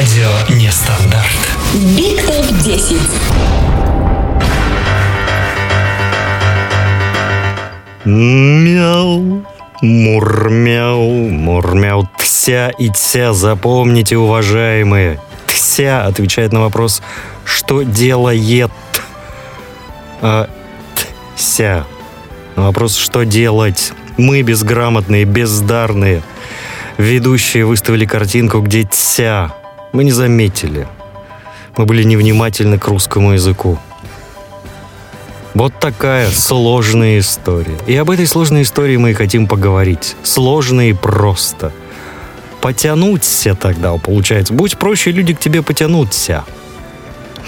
Радио Нестандарт. Биг Топ 10. Мяу, мурмяу, мурмяу, тся и тся. Запомните, уважаемые. Тся отвечает на вопрос, что делает. А, тся. На вопрос, что делать. Мы безграмотные, бездарные. Ведущие выставили картинку, где тся. Мы не заметили. Мы были невнимательны к русскому языку. Вот такая сложная история. И об этой сложной истории мы и хотим поговорить. Сложно и просто. Потянуться тогда, получается. Будь проще, люди к тебе потянутся.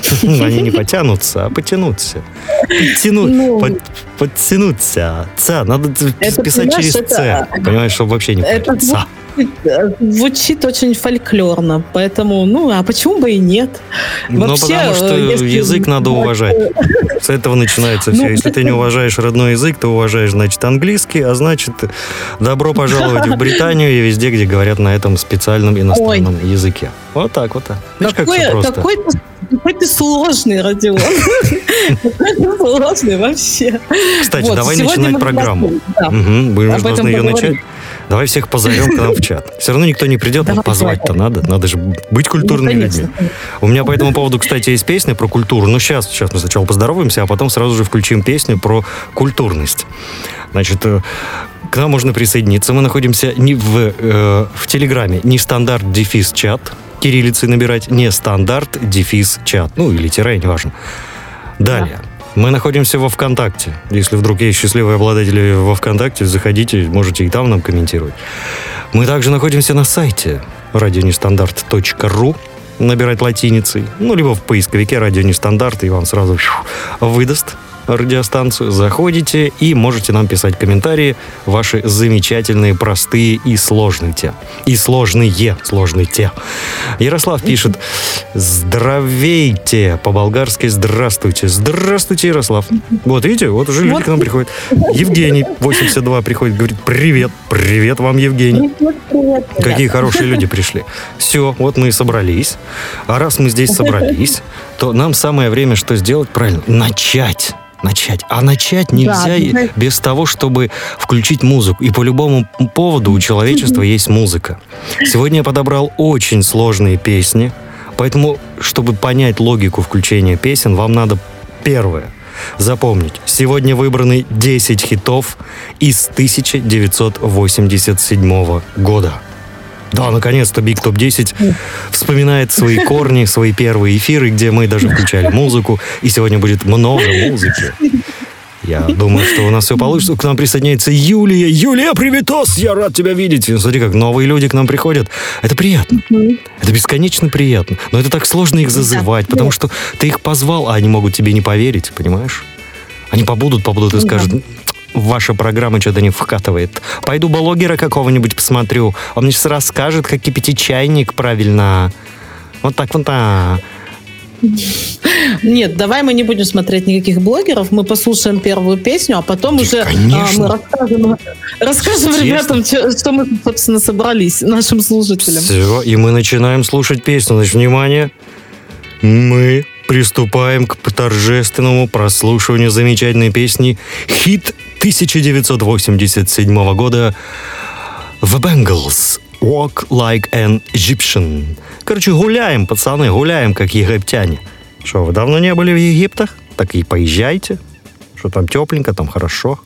Они не потянутся, а потянутся. Подтяну, Ну. Подтянуться. Ца, надо Это, писать через это- Ц. Понимаешь, чтобы вообще не Это. Ца. звучит очень фольклорно, поэтому, ну, а почему бы и нет? Ну, Вообще, потому что э, если- язык надо уважать. С этого начинается все. Ну, Если ты не уважаешь родной язык, ты уважаешь, значит, английский, а значит, добро пожаловать в Британию и везде, где говорят на этом специальном иностранном языке. Вот так вот. так. Видишь, как Какой, все просто. какой, ты, какой ты сложный, Родион. Какой ты сложный вообще. Кстати, Вот, давай начинать программу. должны, да. Мы Об должны ее поговорим. начать. Давай всех позовем к нам в чат. Все равно никто не придет, а позвать-то надо. Надо же быть культурными Ну, людьми. У меня по этому поводу, кстати, есть песня про культуру. Но сейчас, сейчас мы сначала поздороваемся, а потом сразу же включим песню про культурность. Значит, э, к нам можно присоединиться. Мы находимся не в, э, в Телеграме, не стандарт дефис чат, кириллицей набирать, не стандарт дефис чат. Ну, или тире, неважно. Далее. Мы находимся во ВКонтакте. Если вдруг есть счастливые обладатели во ВКонтакте, заходите, можете и там нам комментировать. Мы также находимся на сайте радионестандарт.ру набирать латиницей, ну, либо в поисковике «Радио Нестандарт», и вам сразу выдаст радиостанцию. Заходите и можете нам писать комментарии ваши замечательные, простые и сложные те. И сложные, сложные те. Ярослав пишет «Здравейте!» По-болгарски «Здравствуйте!» Здравствуйте, Ярослав! Вот видите, вот уже люди Вот. к нам приходят. Евгений, 82, приходит, говорит «Привет! Привет вам, Евгений!» Привет. Какие хорошие люди пришли. Все, вот мы и собрались. А раз мы здесь собрались, то нам самое время что сделать правильно? Начать. Начать. А начать нельзя обязательно. без того, чтобы включить музыку. И по любому поводу у человечества есть музыка. Сегодня я подобрал очень сложные песни. Поэтому, чтобы понять логику включения песен, вам надо первое запомнить. Сегодня выбраны 10 хитов из 1987 года. Да, наконец-то Big Top 10 вспоминает свои корни, свои первые эфиры, где мы даже включали музыку, и сегодня будет много музыки. Я думаю, что у нас все получится. К нам присоединяется Юлия. Юлия, приветос! Я рад тебя видеть. Смотри, как новые люди к нам приходят. Это приятно. Это бесконечно приятно. Но это так сложно их зазывать, потому что ты их позвал, а они могут тебе не поверить, понимаешь? Они побудут, побудут и скажут, ваша программа что-то не вкатывает. Пойду блогера какого-нибудь посмотрю. Он мне сейчас расскажет, как кипятить чайник правильно. Вот так вот так. Нет, давай мы не будем смотреть никаких блогеров, мы послушаем первую песню, а потом Да, уже а, мы расскажем, расскажем ребятам, чё- что мы, собственно, собрались, нашим слушателям. Все, и мы начинаем слушать песню. Значит, внимание. Мы приступаем к торжественному прослушиванию замечательной песни «Хит 1987 года» The Bengals «Walk Like an Egyptian». Короче, гуляем, пацаны, гуляем, как египтяне. Что, вы давно не были в Египтах? Так и поезжайте. Что там тепленько, там хорошо.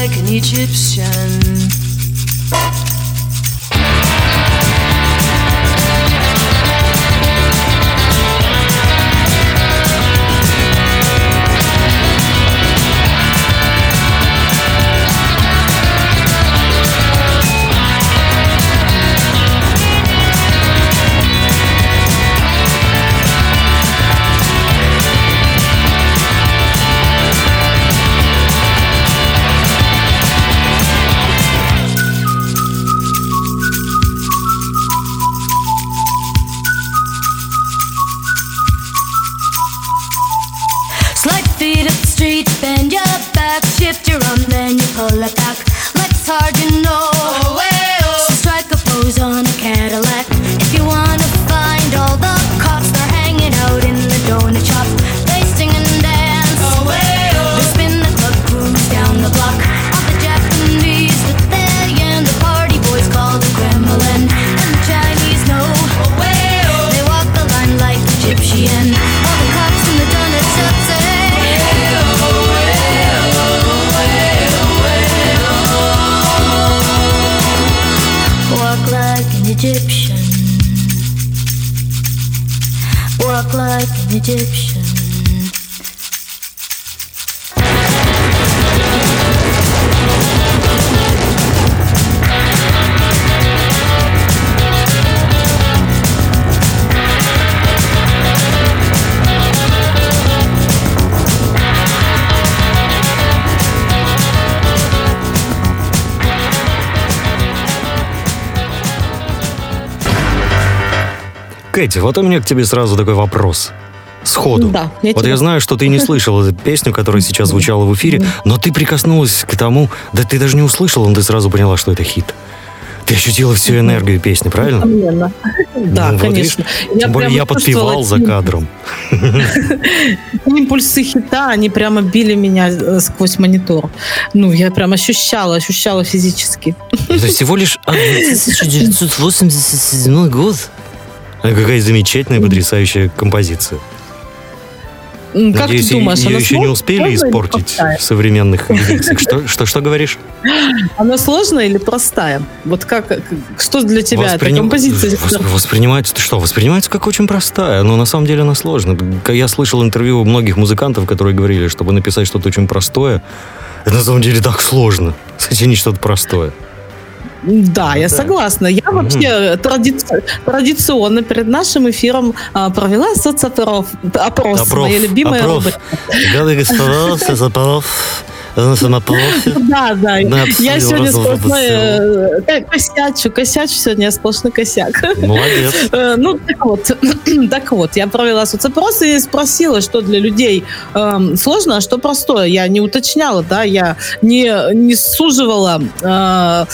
like an Egyptian. Кэти, вот у меня к тебе сразу такой вопрос. Сходу. Да, я вот тебя я знаю, что ты не слышал эту песню, которая сейчас звучала в эфире, но ты прикоснулась к тому, да ты даже не услышала, но ты сразу поняла, что это хит. Ты ощутила всю энергию песни, правильно? Несомненно. Да, Ну, вот конечно. видишь, Тем более я подпевал за кадром. Импульсы хита, они прямо били меня э, сквозь монитор. Ну, я прям ощущала, ощущала физически. Это всего лишь 1987 год. А Какая замечательная, потрясающая композиция. Как Надеюсь, ты думаешь, ее еще не успели испортить в современных редакциях. Что, что, что говоришь? Она сложная или простая? Вот как, что для тебя эта Восприним- композиция? вос- Воспринимается, ты что, воспринимается как очень простая, но на самом деле она сложная. Я слышал интервью у многих музыкантов, которые говорили, чтобы написать что-то очень простое, это на самом деле так сложно, сочинить что-то простое. Да, я согласна. Я вообще тради- традиционно перед нашим эфиром а, провела соцопрос. Опрос, Опрос, моя любимая опрос. рубрика. Господа, соцопрос, на самопросе. Да, да. Да, я сегодня сплошной э, ко- косячу, косячу сегодня, я сплошной косяк. Молодец. Э, Ну, так вот, так вот, я провела соцопрос и спросила, что для людей эм, сложно, а что простое. Я не уточняла, да, я не, не суживала э,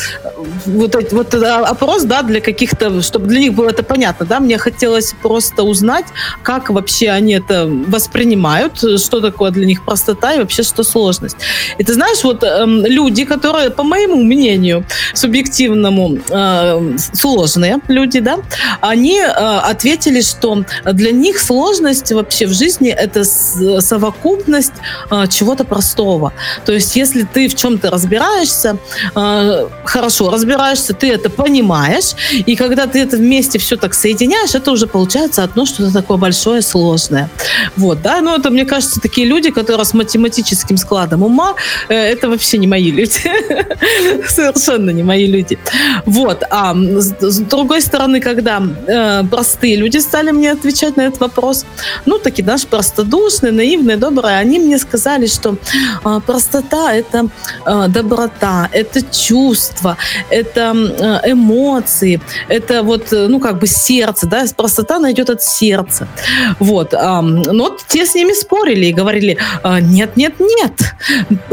вот, эти- вот этот опрос, да, для каких-то, чтобы для них было это понятно, да, мне хотелось просто узнать, как вообще они это воспринимают, что такое для них простота и вообще что сложность. И ты знаешь, вот эм, люди, которые, по моему мнению, субъективному, э, сложные люди, да, они э, ответили, что для них сложность вообще в жизни это совокупность э, чего-то простого. То есть, если ты в чем-то разбираешься, э, хорошо разбираешься, ты это понимаешь, и когда ты это вместе все так соединяешь, это уже получается одно что-то такое большое, сложное. Вот, да, ну это, мне кажется, такие люди, которые с математическим складом ума, это вообще не мои люди. Совершенно не мои люди. Вот, а с, другой стороны, когда э, простые люди стали мне отвечать на этот вопрос, ну, такие, знаешь, простодушные, наивные, добрые, они мне сказали, что э, простота — это э, доброта, это чувство, это э, эмоции, это вот, э, ну, как бы сердце, да, простота найдет от сердца. Вот, но те с ними спорили и говорили, «А, нет, нет, нет,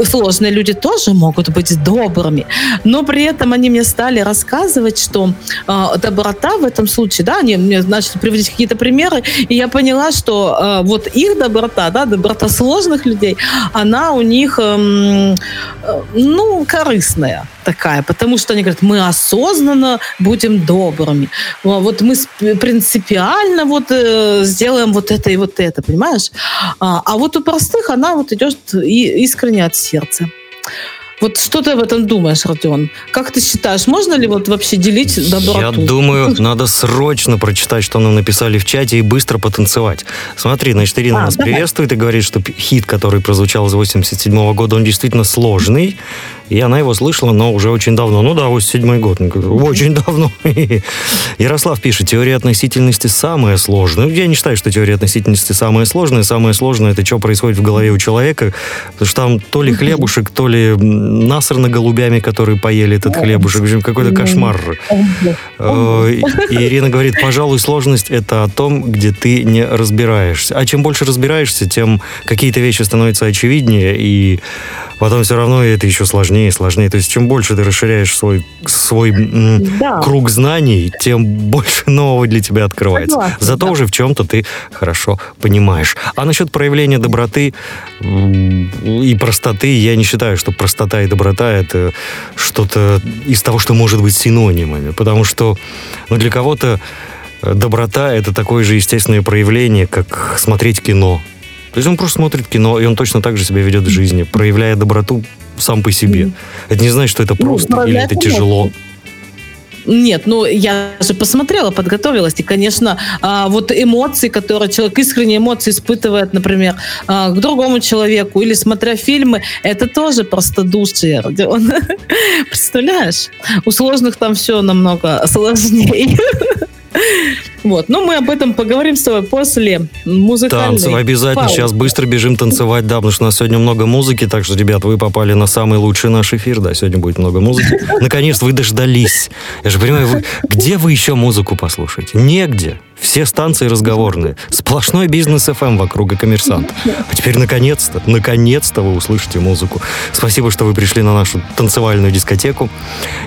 сложные люди тоже могут быть добрыми, но при этом они мне стали рассказывать, что э, доброта в этом случае, да, они мне начали приводить какие-то примеры, и я поняла, что э, вот их доброта, да, доброта сложных людей, она у них, эм, э, ну, корыстная такая, потому что они говорят, мы осознанно будем добрыми, Во- вот мы принципиально вот э, сделаем вот это и вот это, понимаешь? А, а вот у простых она вот идет искренне от сердца. Вот что ты об этом думаешь, Родион? Как ты считаешь, можно ли вот вообще делить доброту? Я думаю, надо срочно прочитать, что нам написали в чате, и быстро потанцевать. Смотри, значит, Ирина А, нас давай. приветствует и говорит, что хит, который прозвучал с 87 года, он действительно сложный. И она его слышала, но уже очень давно. Ну да, 87 год. Очень давно. Ярослав пишет, теория относительности самая сложная. Ну, Я не считаю, что теория относительности самая сложная. Самое сложное, это что происходит в голове у человека. Потому что там то ли хлебушек, то ли м, насрано голубями, которые поели этот хлебушек. В общем, какой-то кошмар. Э, И Ирина говорит, пожалуй, сложность это о том, где ты не разбираешься. А чем больше разбираешься, тем какие-то вещи становятся очевиднее, и потом все равно это еще сложнее и сложнее. То есть чем больше ты расширяешь свой, свой Да. круг знаний, тем больше нового для тебя открывается. Согласна, Зато да. уже в чем-то ты хорошо понимаешь. А насчет проявления доброты и простоты, я не считаю, что простота и доброта это что-то из того, что может быть синонимами. Потому что ну, для кого-то э, доброта это такое же естественное проявление, как смотреть кино. То есть он просто смотрит кино, и он точно так же себя ведет в жизни, проявляя доброту сам по себе. Это не значит, что это Ну, просто или проявляет это тяжело. Нет, ну я же посмотрела, подготовилась, и, конечно, а, вот эмоции, которые человек, искренние эмоции испытывает, например, а, к другому человеку, или смотря фильмы, это тоже простодушие, Родион. Представляешь? У сложных там все намного сложнее. Вот, но мы об этом поговорим с тобой после музыкальной Танцы обязательно. паузы. Сейчас быстро бежим танцевать, да, потому что у нас сегодня много музыки, так что, ребят, вы попали на самый лучший наш эфир, да, сегодня будет много музыки. Наконец, вы дождались. Я же понимаю, вы- где вы еще музыку послушаете? Негде. Все станции разговорные. Сплошной бизнес FM вокруг и коммерсант. А теперь, наконец-то, наконец-то вы услышите музыку. Спасибо, что вы пришли на нашу танцевальную дискотеку.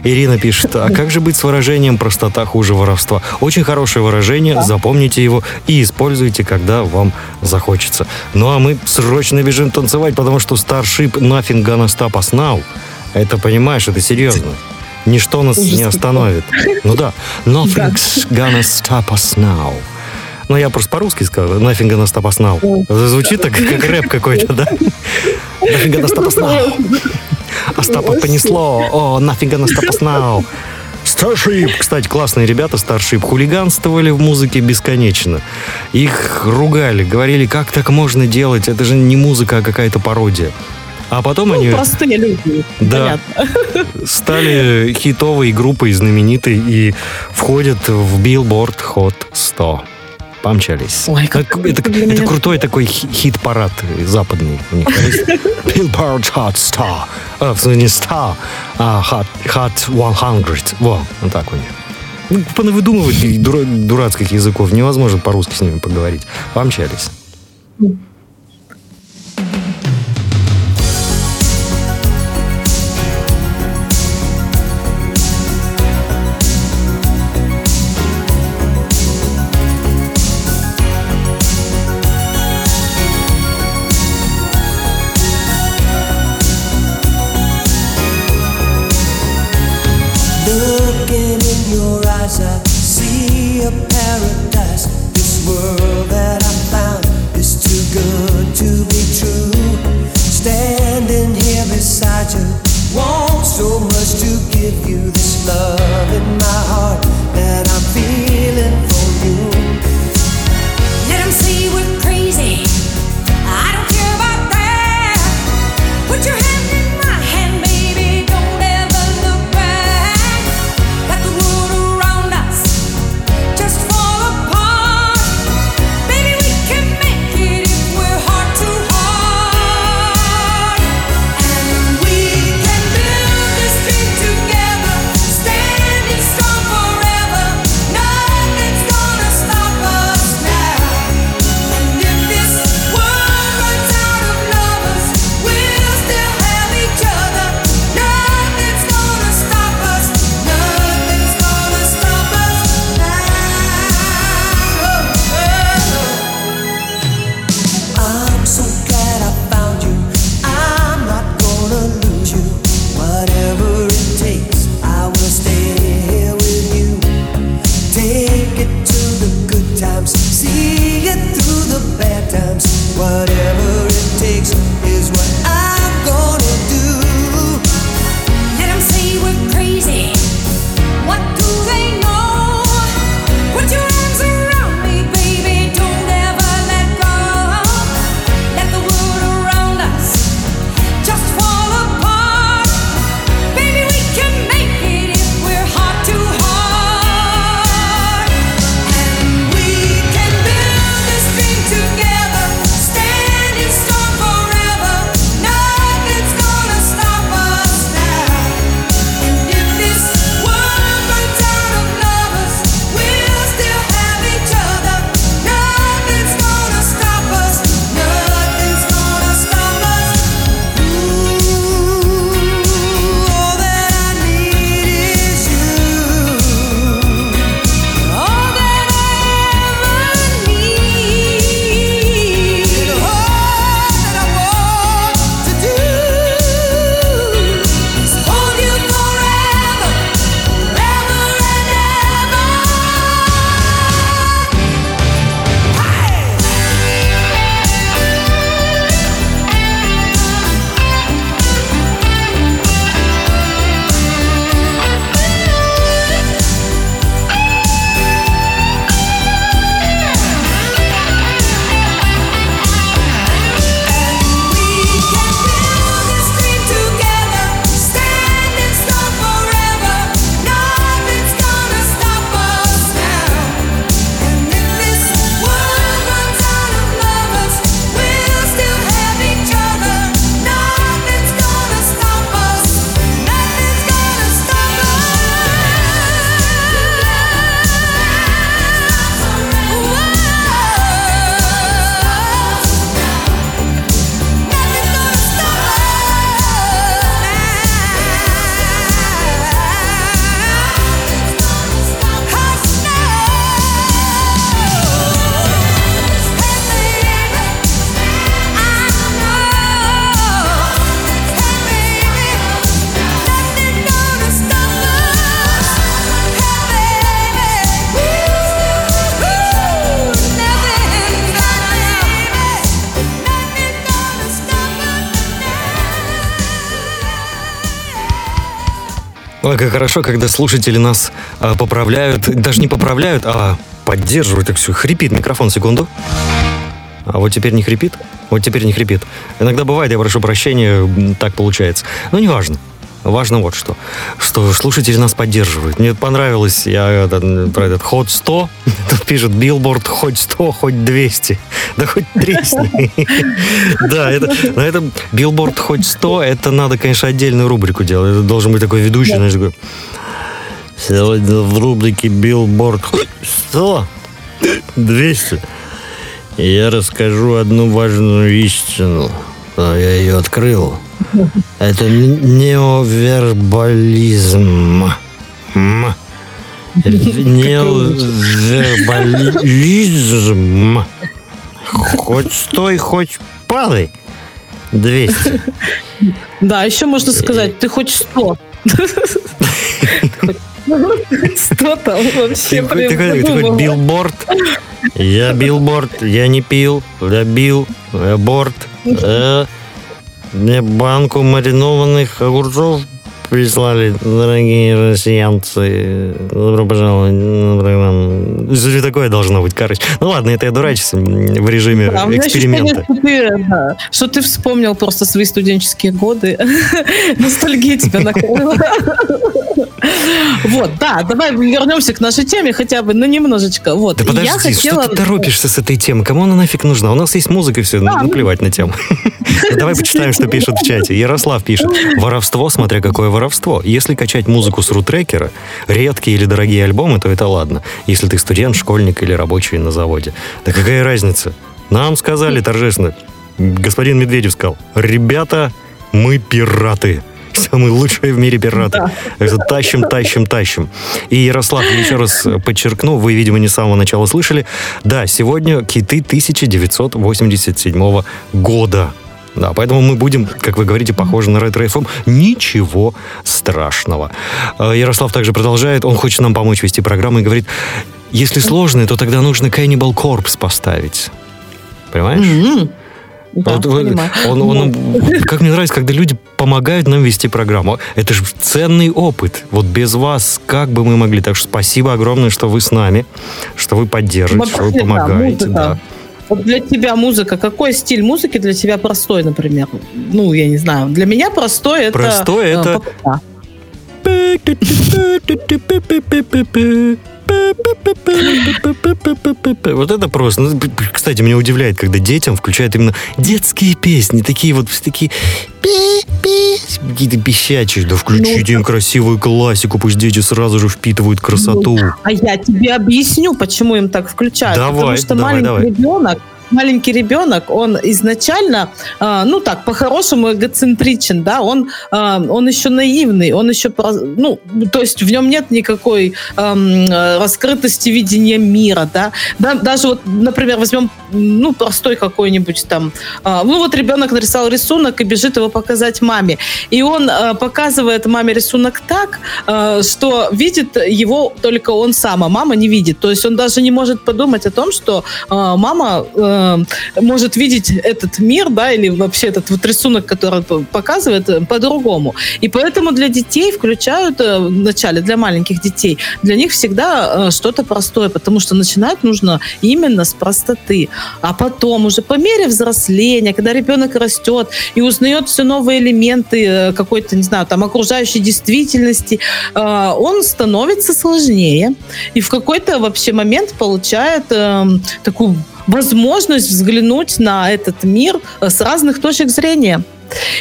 Ирина пишет, а как же быть с выражением «простота хуже воровства»? Очень хорошее выражение, запомните его и используйте, когда вам захочется. Ну а мы срочно бежим танцевать, потому что Starship Nothing Gonna Stop. Это, понимаешь, это серьезно. Ничто нас не остановит. Ну да. Nothing's gonna stop us now. Ну, я просто по-русски сказал. Nothing gonna stop us now. Звучит так, как рэп какой-то, да? Nothing gonna stop us now. Остапа понесло. О, nothing gonna stop us now. Starship. Кстати, классные ребята Starship хулиганствовали в музыке бесконечно. Их ругали, говорили, как так можно делать, это же не музыка, а какая-то пародия. А потом они Ну, простые люди. Да. Понятно. стали хитовой группой знаменитой и входят в Billboard Hot 100. Помчались. Ой, как- это, это- это меня- крутой такой хи- хит-парад западный. у них. Billboard Hot 100. А, в не 100, а Hot, Hot 100. Во, вот так у них. Ну, понавыдумывать дура- дурацких языков невозможно по-русски с ними поговорить. Помчались. Хорошо, когда слушатели нас а, поправляют, даже не поправляют, а поддерживают. Так все, хрипит микрофон, секунду. А вот теперь не хрипит? Вот теперь не хрипит. Иногда бывает, я прошу прощения, так получается. Но неважно. Важно вот что. Что слушатели нас поддерживают. Мне понравилось, я это, м, про этот ход 100. Тут пишет билборд хоть 100, хоть 200. Да хоть 300. Да, это, но это Billboard Hot 100, это надо, конечно, отдельную рубрику делать. Это должен быть такой ведущий, знаешь, такой, Сегодня в рубрике Billboard Hot 100, 200. Я расскажу одну важную истину. А Я ее открыл. Это неовербализм. Неовербализм. Хоть стой, хоть падай. 200. Да, еще можно сказать, ты хоть 100. 100 там вообще Ты, ты ты хоть билборд? Я билборд, я не пил, я бил, я борт. Э, мне банку маринованных огурцов прислали, дорогие россиянцы. Добро пожаловать на программу. Что же такое должно быть, короче. Ну ладно, это я дурачусь м, в режиме Да, эксперимента. ощущение, что ты, да, что ты вспомнил просто свои студенческие годы. Ностальгия тебя накрыла. Вот, да, давай вернемся к нашей теме хотя бы, ну, немножечко. Вот, Да подожди, я что хотела... ты торопишься с этой темы? Кому она нафиг нужна? У нас есть музыка и все, Да, ну- плевать на тему. Ну, Давай почитаем, что пишут в чате. Ярослав пишет. Воровство, смотря какое воровство. Если качать музыку с рутрекера, редкие или дорогие альбомы, то это ладно. Если ты студент, школьник или рабочий на заводе. Да какая разница? Нам сказали торжественно. Господин Медведев сказал, ребята, мы пираты. Самые лучшие в мире пираты. Да. Так что тащим, тащим, тащим. И, Ярослав, еще раз подчеркну, вы, видимо, не с самого начала слышали. Да, сегодня киты 1987 года. Да, поэтому мы будем, как вы говорите, похожи на ретро FM. Ничего страшного. Э, Ярослав также продолжает. Он хочет нам помочь вести программу и говорит, если сложные, то тогда нужно Cannibal Corpse поставить. Понимаешь? М, Да, Вот понимаю. он- он- как мне нравится, когда люди помогают нам вести программу. Это же ценный опыт. Вот без вас как бы мы могли. Так что спасибо огромное, что вы с нами, что вы поддерживаете, что вы Вообще, да, помогаете. музыка. да. Вот для тебя музыка, какой стиль музыки для тебя простой, например? Ну, я не знаю. Для меня простой это... Простой э, это- попса. Вот это просто. Ну, Кстати, меня удивляет, когда детям включают именно детские песни, такие вот такие какие-то пищачие. Да включите им красивую классику, пусть дети сразу же впитывают красоту. А я тебе объясню, почему им так включают. Давай, Потому что давай, маленький давай. ребенок, маленький ребенок, он изначально, а, ну так, по-хорошему эгоцентричен, да, он, а, он еще наивный, он еще, ну, то есть в нем нет никакой э, раскрытости видения мира, да. Да, Даже вот, например, возьмем, ну, простой какой-нибудь там, а, ну вот ребенок нарисовал рисунок и бежит его показать маме, и он а, показывает маме рисунок так, э, что видит его только он сам, а мама не видит. То есть он даже не может подумать о том, что мама может видеть этот мир, да, или вообще этот вот рисунок, который показывает, э, по-другому. И поэтому для детей включают э, вначале, для маленьких детей, для них всегда э, что-то простое, потому что начинать нужно именно с простоты. А потом уже по мере взросления, когда ребенок растет и узнает все новые элементы э, какой-то, не знаю, там окружающей действительности, э, он становится сложнее и в какой-то вообще момент получает эм, такую возможность взглянуть на этот мир э, с разных точек зрения.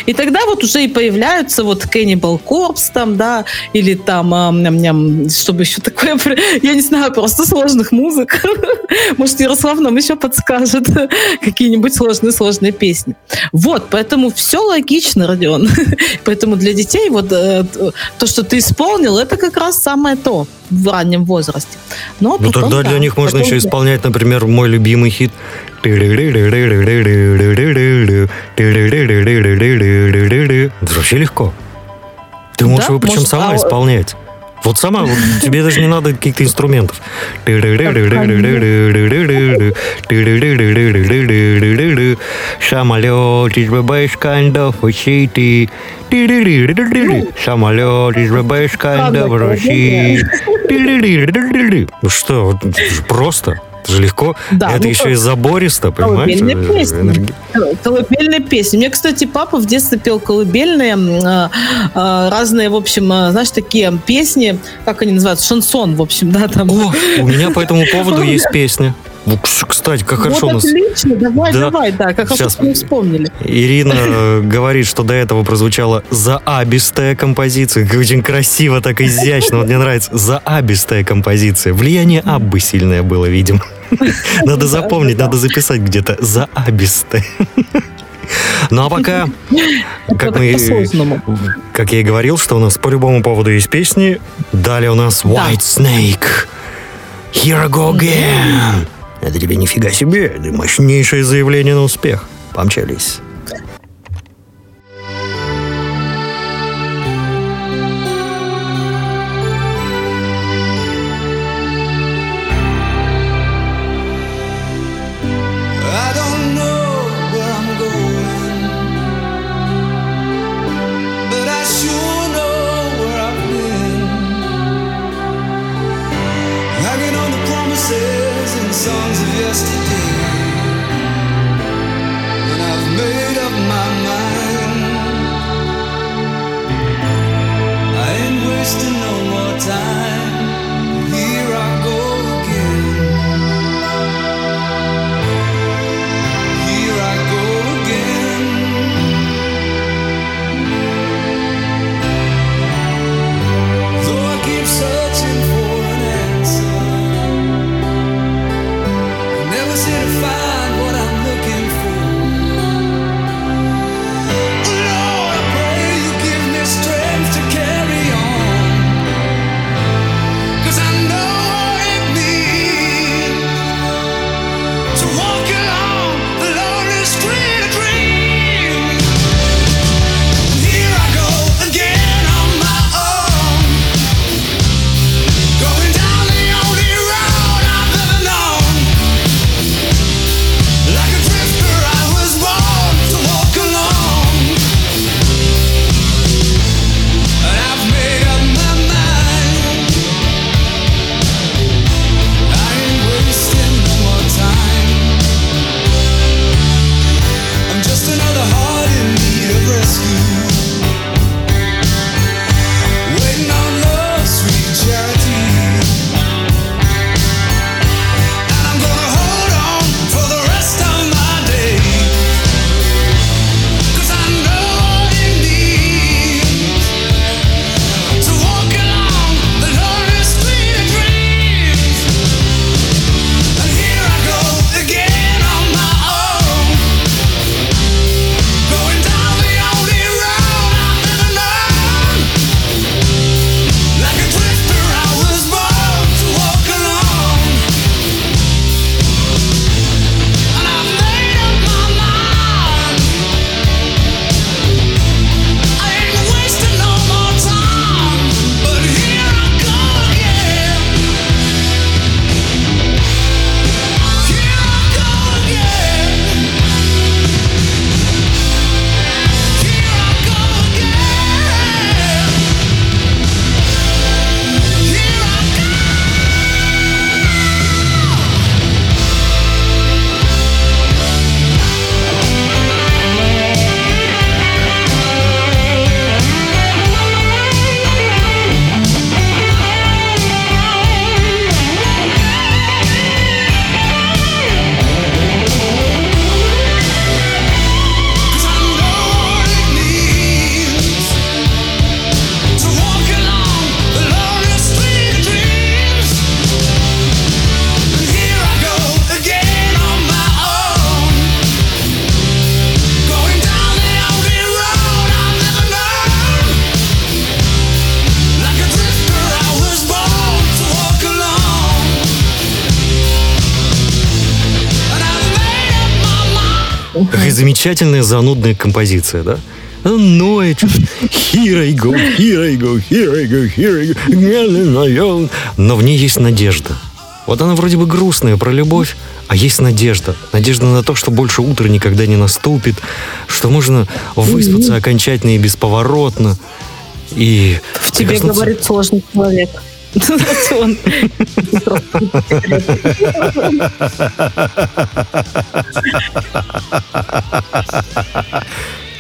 И тогда вот уже и появляются вот Cannibal Corpse там, да, или там, а, ням-ням, чтобы еще такое, я не знаю, просто сложных музык. Может, Ярослав нам еще подскажет какие-нибудь сложные-сложные песни. Вот, поэтому все логично, Родион. Поэтому для детей вот э, то, что ты исполнил, это как раз самое то в раннем возрасте. Но Ну потом, тогда да, для них можно еще исполнять, например, мой любимый хит. Это вообще легко. Ты можешь Да? его причем Может, сама а- исполнять. Вот сама, вот тебе даже не надо каких-то инструментов. Самолет из ББС Кандов в Сити. Самолет из ББС Кандов в России. Ну что, просто. Это же легко. Да, Это ну еще и забористо, понимаешь? Колыбельные песни. Энерги- Колыбельные песни. Мне, кстати, папа в детстве пел колыбельные, э, э, разные, в общем, э, знаешь, такие песни, как они называются, шансон, в общем, да, там. О, у меня по этому поводу есть песня. Вот, Кстати, как хорошо у вот нас отлично, давай, Да. давай, да, как хорошо, Сейчас. что мы вспомнили. Ирина э, говорит, что до этого прозвучала заабистая композиция. Очень красиво, так изящно. Вот мне нравится заабистая композиция. Влияние Аббы сильное было, видимо. Надо запомнить, надо записать где-то заабистая. Ну а пока, как Вот мы, как я и говорил, что у нас по любому поводу есть песни. Далее у нас White Snake. Here I go again. Это тебе нифига себе. Это мощнейшее заявление на успех. Помчались. Замечательная занудная композиция, да? Ноет. Here I go, here I go, here I go, here I go. Но в ней есть надежда. Вот она вроде бы грустная про любовь, а есть надежда. Надежда на то, что больше утро никогда не наступит, что можно выспаться окончательно и бесповоротно. И В тебе говорит сложный человек. Он-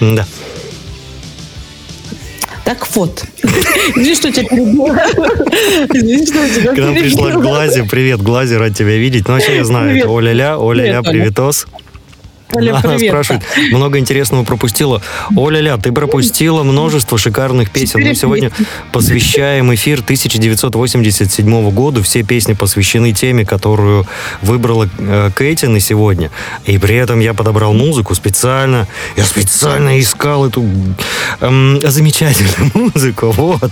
Да. Так вот. Извини, что тебя перебила. К нам пришла. Глазе. Привет, Глазе, рад тебя видеть. Ну, вообще я знаю, это Оля-ля, Оля-ля, Привет, Оля. приветос. Оля, Она привет. спрашивает, много интересного пропустила. Оля-ля, ты пропустила множество шикарных песен. Мы сегодня посвящаем эфир 1987 году. Все песни посвящены теме, которую выбрала э, Кэти на сегодня. И при этом я подобрал музыку специально. Я специально искал эту эм, замечательную музыку. Вот.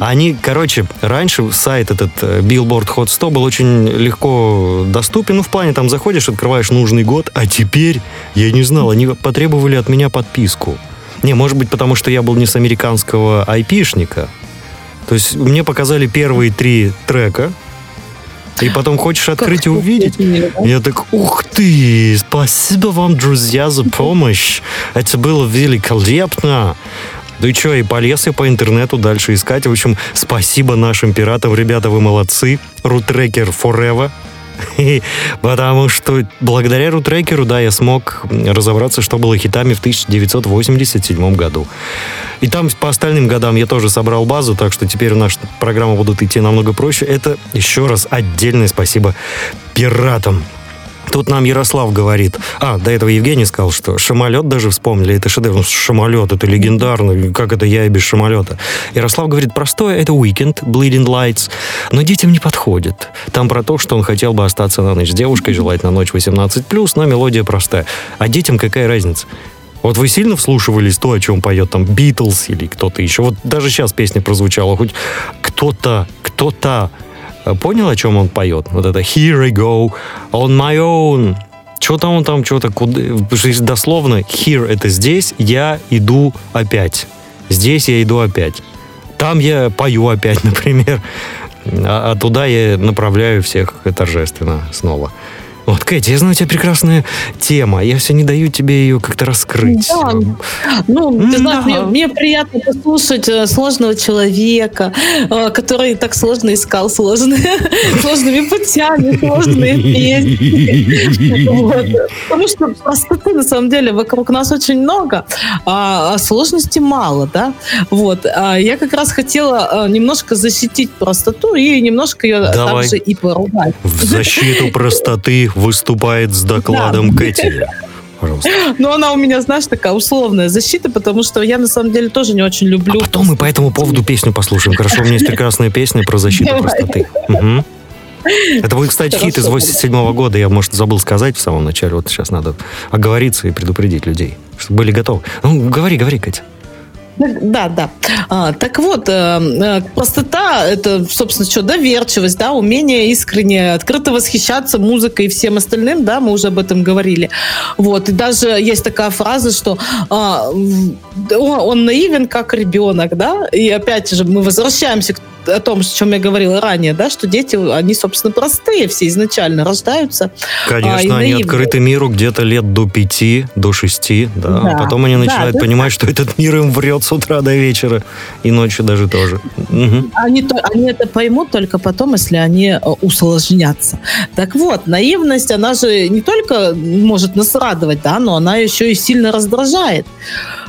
Они, короче, раньше сайт этот э, Billboard Hot 100 был очень легко доступен. Ну, в плане, там заходишь, открываешь нужный год, а теперь, я не знал, они потребовали от меня подписку. Не, может быть, потому что я был не с американского айпишника. То есть мне показали первые три трека, и потом хочешь открыть и увидеть. Я так, ух ты, спасибо вам, друзья, за помощь. Это было великолепно. Ну и что, и полез я по интернету дальше искать. В общем, спасибо нашим пиратам. Ребята, вы молодцы. Рутрекер forever. Потому что благодаря рутрекеру, да, я смог разобраться, что было хитами в 1987 году. И там по остальным годам я тоже собрал базу, так что теперь наши программы будут идти намного проще. Это еще раз отдельное спасибо пиратам. Тут нам Ярослав говорит, а, до этого Евгений сказал, что «Шамолет» даже вспомнили, это шедевр. «Шамолет» — это легендарно, как это я и без «Шамолета». Ярослав говорит, простое — это «Weekend», «Bleeding Lights», но детям не подходит. Там про то, что он хотел бы остаться на ночь с девушкой, желательно ночь 18+, но мелодия простая. А детям какая разница? Вот вы сильно вслушивались то, о чем поет там Битлз или кто-то еще? Вот даже сейчас песня прозвучала, хоть кто-то, кто-то понял, о чем он поет? Вот это «Here I go on my own». Что-то он там, что-то, куда... что дословно «Here» — это здесь, я иду опять. Здесь я иду опять. Там я пою опять, например. А, а туда я направляю всех торжественно снова. Вот, Кэти, я знаю, у тебя прекрасная тема. Я все не даю тебе ее как-то раскрыть. Да. Ну, ты Да. знаешь, мне, мне приятно послушать э, сложного человека, э, который так сложно искал сложные, сложными путями, сложные песни. Вот. Потому что простоты, на самом деле, вокруг нас очень много, а а сложности мало, да? Вот. А Я как раз хотела э, немножко защитить простоту и немножко ее Давай. также и поругать. В защиту простоты выступает с докладом Кэти. Пожалуйста. Но она у меня, знаешь, такая условная защита, потому что я на самом деле тоже не очень люблю. А потом мы по этому поводу песню послушаем. Хорошо, у меня есть прекрасная песня про защиту Давай. простоты. Мгм. Это будет, кстати, хит из Хорошо. 87 года. Я, может, забыл сказать в самом начале. Вот сейчас надо оговориться и предупредить людей, чтобы были готовы. Ну, говори, говори, Катя. Да, да. А, так вот, э, э, простота – это, собственно, что, доверчивость, да, умение искренне, открыто восхищаться музыкой и всем остальным, да, мы уже об этом говорили. Вот, и даже есть такая фраза, что а, он наивен, как ребенок, да, и опять же мы возвращаемся к о том, о чем я говорила ранее, да, что дети, они, собственно, простые все изначально рождаются. А, Конечно, они наивные. открыты миру где-то лет до пяти, до шести, да. Да. А потом они Да, начинают да. понимать, что этот мир им врет с утра до вечера. И ночью даже тоже. Мгм. Они, они это поймут только потом, если они э, усложнятся. Так вот, наивность, она же не только может нас радовать, да, но она еще и сильно раздражает.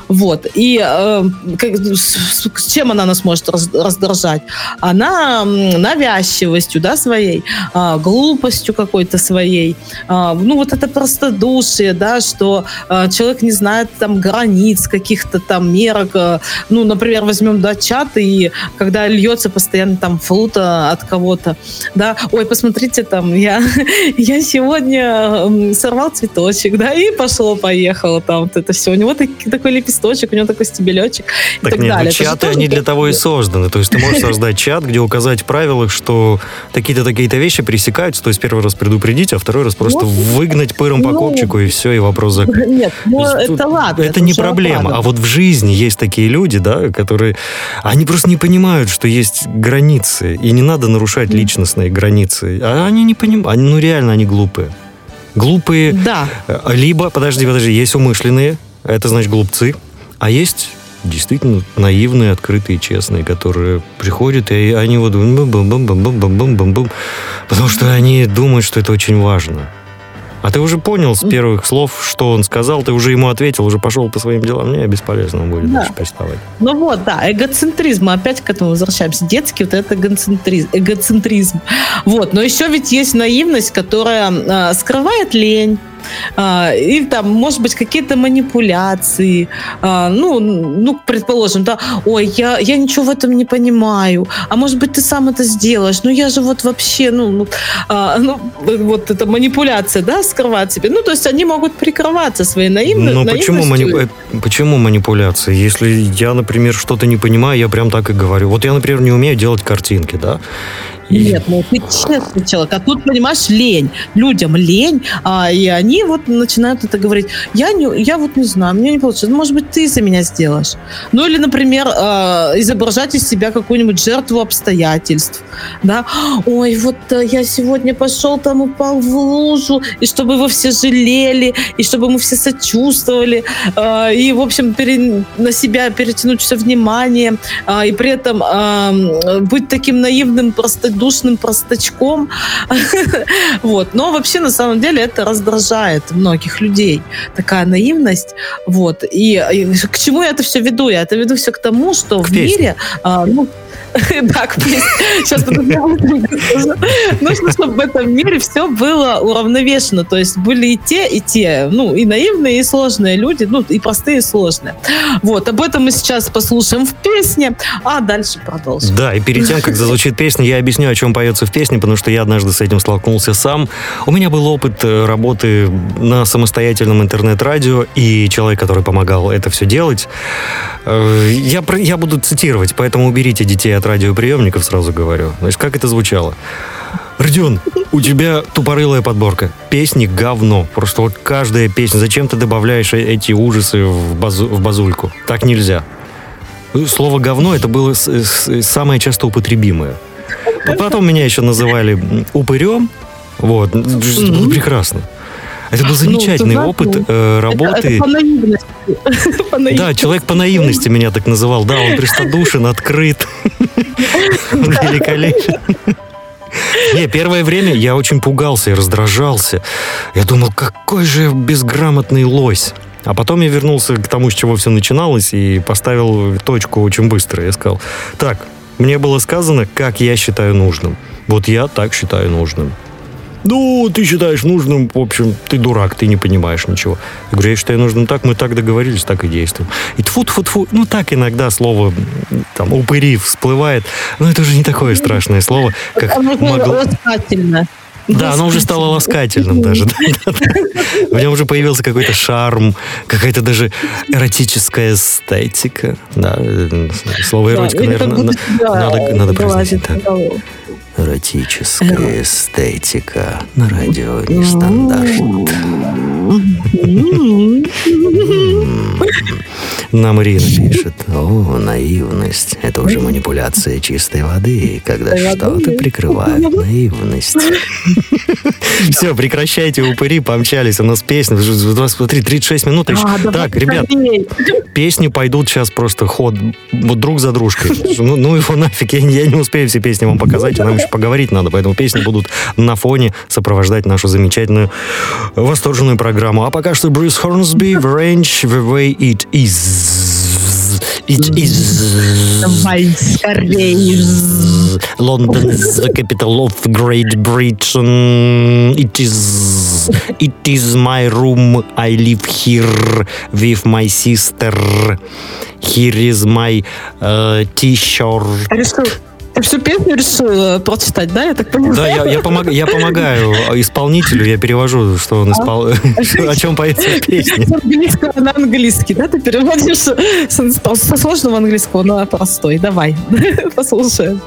Вот. И э, как- с, с- чем она нас может раз- раздражать? Она навязчивостью, да, своей, а, глупостью какой-то своей. А, ну, вот это простодушие, да, что а, человек не знает там границ, каких-то там мерок. а, ну, например, возьмем, да, чат, и когда льется постоянно там флута от кого-то, да, ой, посмотрите, там, я, я сегодня сорвал цветочек, да, и пошло-поехало там вот это все. У него так- такой лепесток листочек, у него такой стебелечек и Так так нет, ну, далее. Же чаты, они для того и созданы. То есть ты можешь создать чат, где указать в правилах, что такие-то такие-то вещи пресекаются, то есть первый раз предупредить, а второй раз просто Ну, выгнать пыром по ну, копчику, и все, и вопрос закрыт. Нет, ну это ладно. Это не проблема. А вот в жизни есть такие люди, да, которые... Они просто не понимают, что есть границы, и не надо нарушать личностные границы. А они не понимают. Ну, реально, они глупые. Глупые Да. Э, Либо, подожди, подожди, есть умышленные, это значит глупцы, а есть действительно наивные, открытые, честные, которые приходят, и они вот бум-бум-бум-бум-бум-бум-бум-бум, потому что они думают, что это очень важно. А ты уже понял с первых слов, что он сказал, ты уже ему ответил, уже пошел по своим делам, мне бесполезно он будет Да. дальше приставать. Ну вот, да, эгоцентризм. Мы опять к этому возвращаемся. Детский вот это эгоцентризм. эгоцентризм. Вот, но еще ведь есть наивность, которая а, скрывает лень. А, и там, может быть, какие-то манипуляции. а, ну, ну, предположим, да, ой, я, я ничего в этом не понимаю. А может быть, ты сам это сделаешь. Ну, я же вот вообще, ну, ну, а, ну, вот эта манипуляция, да, скрывать себе. Ну, то есть они могут прикрываться своей наивно- Но Ну, почему, наивностью. манипу- э, почему манипуляции? Если я, например, что-то не понимаю, я прям так и говорю. Вот я, например, не умею делать картинки, да? Нет, ну ты честный человек. А тут, понимаешь, лень. Людям лень, а, и они вот начинают это говорить. Я, не, я вот не знаю, мне не получится. Ну, Может быть, ты за меня сделаешь. Ну, или, например, а, изображать из себя какую-нибудь жертву обстоятельств. Да? Ой, вот э, я сегодня пошел, там упал в лужу, и чтобы вы все жалели, и чтобы мы все сочувствовали, а, и, в общем, пере- на себя перетянуть все внимание, а, и при этом м, быть таким наивным, простодушным простачком. Вот. Но вообще, на самом деле, это раздражает многих людей. Такая наивность. Вот. И, и к чему я это все веду? Я это веду все к тому, что К в песне. мире... а, ну, да, к песне. Сейчас Нужно, чтобы в этом мире все было уравновешено. То есть были и те, и те. Ну, и наивные, и сложные люди. Ну, и простые, и сложные. Вот. Об этом мы сейчас послушаем в песне, а дальше продолжим. Да, и перед тем, как зазвучит песня, я объясню, о чем поется в песне, потому что я однажды с этим столкнулся сам. У меня был опыт э, работы на самостоятельном интернет-радио, и человек, который помогал это все делать, э, я, я буду цитировать, поэтому уберите детей от радиоприемников, сразу говорю. Значит, как это звучало? Родион, у тебя тупорылая подборка. Песни говно. Просто вот каждая песня. Зачем ты добавляешь э- эти ужасы в, базу- в базульку? Так нельзя. Слово говно это было самое часто употребимое. Потом меня еще называли упырем. Вот. Прекрасно. Это был замечательный Ну, опыт э, Это, работы. это по наивности. По Да, наивности. человек по наивности меня так называл. Да, он простодушен, открыт. Великолепен. Не, первое время я очень пугался и раздражался. Я думал, какой же безграмотный лось. А потом я вернулся к тому, с чего все начиналось, и поставил точку очень быстро. Я сказал, так, мне было сказано, как я считаю нужным. Вот я так считаю нужным. Ну, ты считаешь нужным, в общем, ты дурак, ты не понимаешь ничего. Я говорю, я считаю нужным так, мы так договорились, так и действуем. И тфу тфу тфу ну так иногда слово там упыри всплывает, но это уже не такое страшное слово, как могло... Да, оно уже стало ласкательным даже. да, да, да. В нем уже появился какой-то шарм, какая-то даже эротическая эстетика. Да, э, слово эротика, наверное, надо, надо гладит произносить. Эротическая эстетика на радио нестандарт. Нам Ирина пишет, о, наивность, это уже манипуляция чистой воды, когда что-то прикрывают наивность. Все, прекращайте упыри, помчались, у нас песня, смотри, 36 минут. А, Так, ребят, песни пойдут сейчас просто ход, вот друг за дружкой. Ну, ну его нафиг, я, я не успею все песни вам показать, а нам еще поговорить надо, поэтому песни будут на фоне сопровождать нашу замечательную, восторженную программу. А пока что Брюс Хорнсби, Range, The Way It Is. It is. Давай скорее. London is the capital of Great Britain. It is, it is my room. I live here with my sister. Here is my uh, t-shirt. Ты всю песню решил э, прочитать, да, я так понимаю? Да, я, я, помог- я помогаю исполнителю, я перевожу, что он испол... о чем поется в песне. С английского на английский, да? Ты переводишь со, со сложного английского на простой. Давай, послушаем.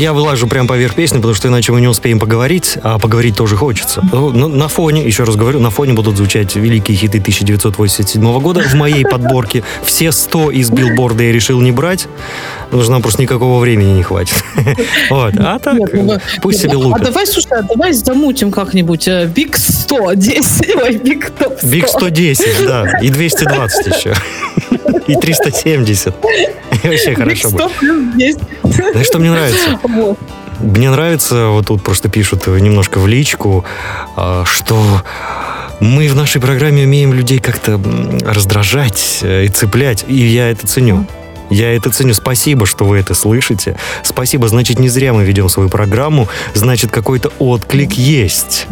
Я вылажу прям поверх песни, потому что иначе мы не успеем поговорить, а поговорить тоже хочется. Ну, На, фоне, еще раз говорю, на фоне будут звучать великие хиты 1987 года в моей подборке. Все 100 из билборда я решил не брать, потому что нам просто никакого времени не хватит. Вот. А так, Нет, ну, пусть себе А лупят. давай, слушай, а давай замутим как-нибудь э, Big 100, 10, ой, Big Top 100. Big 110, да, и 220 еще. И 370. И вообще хорошо 100 будет. Плюс 10. Знаешь, что мне нравится? Мне нравится, вот тут просто пишут немножко в личку, а, что мы в нашей программе умеем людей как-то раздражать э, и цеплять, и я это ценю. Я это ценю. Спасибо, что вы это слышите. Спасибо, значит, не зря мы ведем свою программу. Значит, какой-то отклик есть.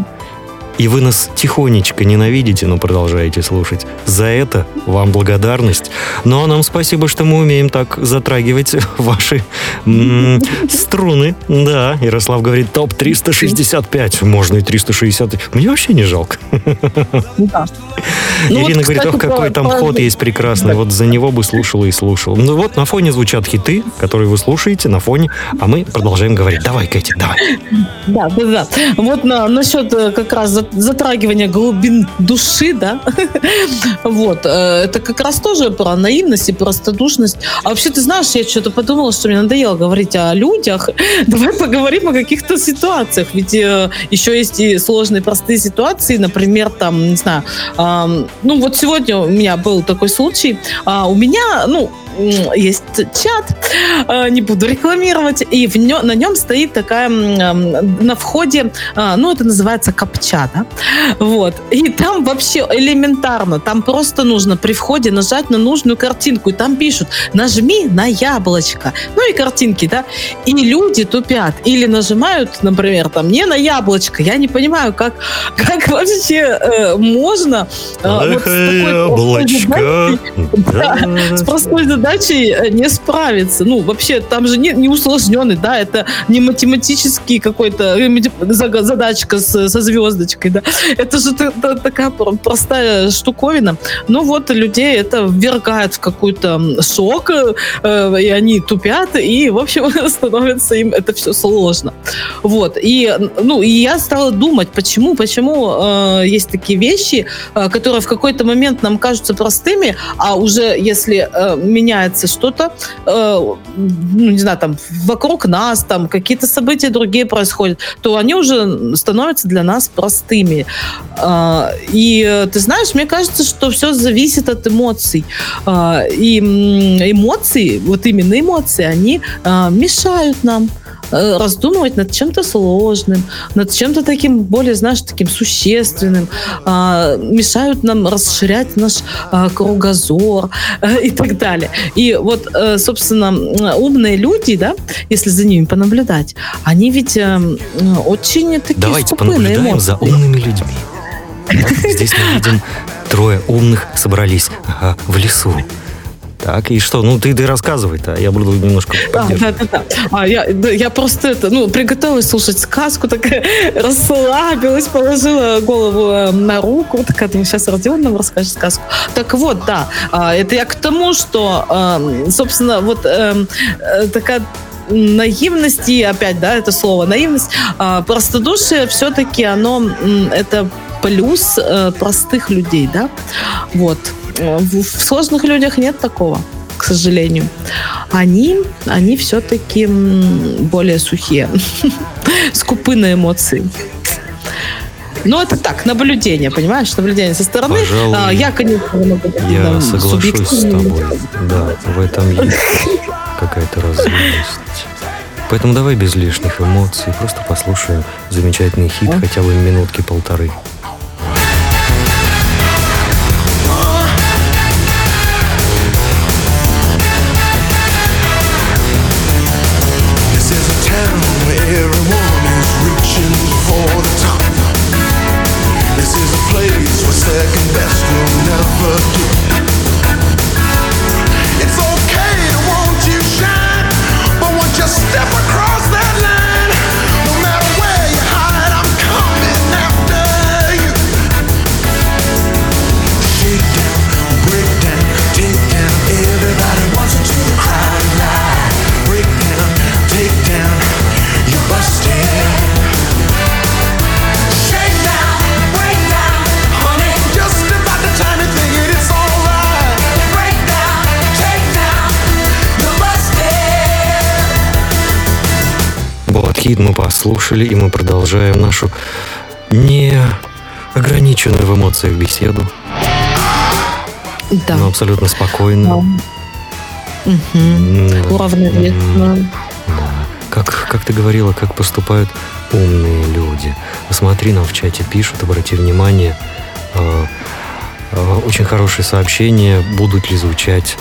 И вы нас тихонечко ненавидите, но продолжаете слушать. За это вам благодарность. Ну а нам спасибо, что мы умеем так затрагивать ваши м, струны. Да, Ярослав говорит, топ 365. Можно и 360. Мне вообще не жалко. Да. Ну Ирина вот, говорит, ох, какой там ход есть прекрасный. Вот за него бы слушала и слушала. Ну вот на фоне звучат хиты, которые вы слушаете на фоне, а мы продолжаем говорить. Давай, Кэти, давай. Да, да, да. Вот на, насчет э, как раз за- затрагивания глубин души, да, вот, э, это как раз тоже про наивность и простодушность. А вообще, ты знаешь, я что-то подумала, что мне надоело говорить о людях. Давай поговорим о каких-то ситуациях. Ведь э, еще есть и сложные, простые ситуации. Например, там, не знаю, ну вот сегодня у меня был такой случай. А, у меня, ну, есть чат, э, не буду рекламировать, и в нё- на нем стоит такая на входе, а, ну, это называется капча, да? Вот. И там вообще элементарно, там просто нужно при входе нажать на нужную картинку, и там пишут, нажми на яблочко. Ну и картинки, да? И люди тупят. Или нажимают, например, там, не на яблочко. Я не понимаю, как, как вообще э, можно э, вот с такой задачей- да, с простой задачей э, не справиться. Ну, вообще, там же не, не усложненный, да, это не математический какой-то э, задачка с- со звездочкой, да. Это же та- та- такая про- простая штуковина. Ну, вот людей это ввергает в какой-то шок, э, и они тупят, и, в общем, становится им это все сложно. Вот. И, ну, и я стала думать, почему, почему э, есть такие вещи, э, которые в какой-то момент нам кажутся простыми, а уже если э, меняется что-то, э, ну, не знаю, там, вокруг нас, там, какие-то события другие происходят, то они уже становятся для нас простыми. А, И э, ты знаешь, мне кажется, что все зависит от эмоций. А, И эмоции, вот именно эмоции, они а, мешают нам э, раздумывать над чем-то сложным, над чем-то таким более, знаешь, таким существенным, а, мешают нам расширять наш а, кругозор э, и так далее. И вот, э, собственно, умные люди, да, если за ними понаблюдать, они ведь э, очень такие Давайте понаблюдаем за умными людьми. Здесь мы видим трое умных собрались в лесу. Так, и что? Ну, ты, ты рассказывай-то, а я буду немножко поддерживать. да, да, да. А я, да, я просто это, ну, приготовилась слушать сказку, такая расслабилась, положила голову э, на руку, такая, думаю, сейчас Родион нам расскажет сказку. Так вот, да, а, это я к тому, что, эм, собственно, вот эм, э, такая наивность и опять, да, это слово наивность, а, простодушие все-таки оно это плюс э, простых людей, да, вот. Э, В, сложных людях нет такого, к сожалению. Они, они все-таки более сухие, скупы на эмоции. Но это так, наблюдение, понимаешь, наблюдение со стороны. Пожалуй, А, я, конечно, много, Я там, соглашусь с тобой. Да, в этом есть какая-то разумность. Поэтому давай без лишних эмоций, просто послушаем замечательный хит, хотя бы минутки полторы. Хит мы послушали, и мы продолжаем нашу не ограниченную в эмоциях беседу, Да. но абсолютно спокойно. М, Уравновешенно. Как, как ты говорила, как поступают умные люди. Посмотри, нам в чате пишут, обрати внимание. э, э, очень хорошее сообщение, будут ли звучать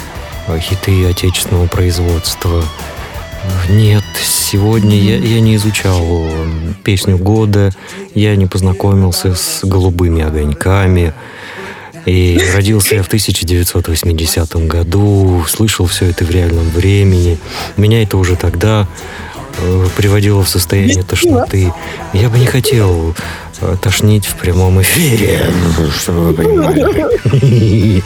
э, хиты отечественного производства. Нет, сегодня я, я не изучал песню года, я не познакомился с голубыми огоньками. И родился я в 1980 году, слышал все это в реальном времени. Меня это уже тогда э, приводило в состояние тошноты. Я бы не хотел э, тошнить в прямом эфире, чтобы вы понимали.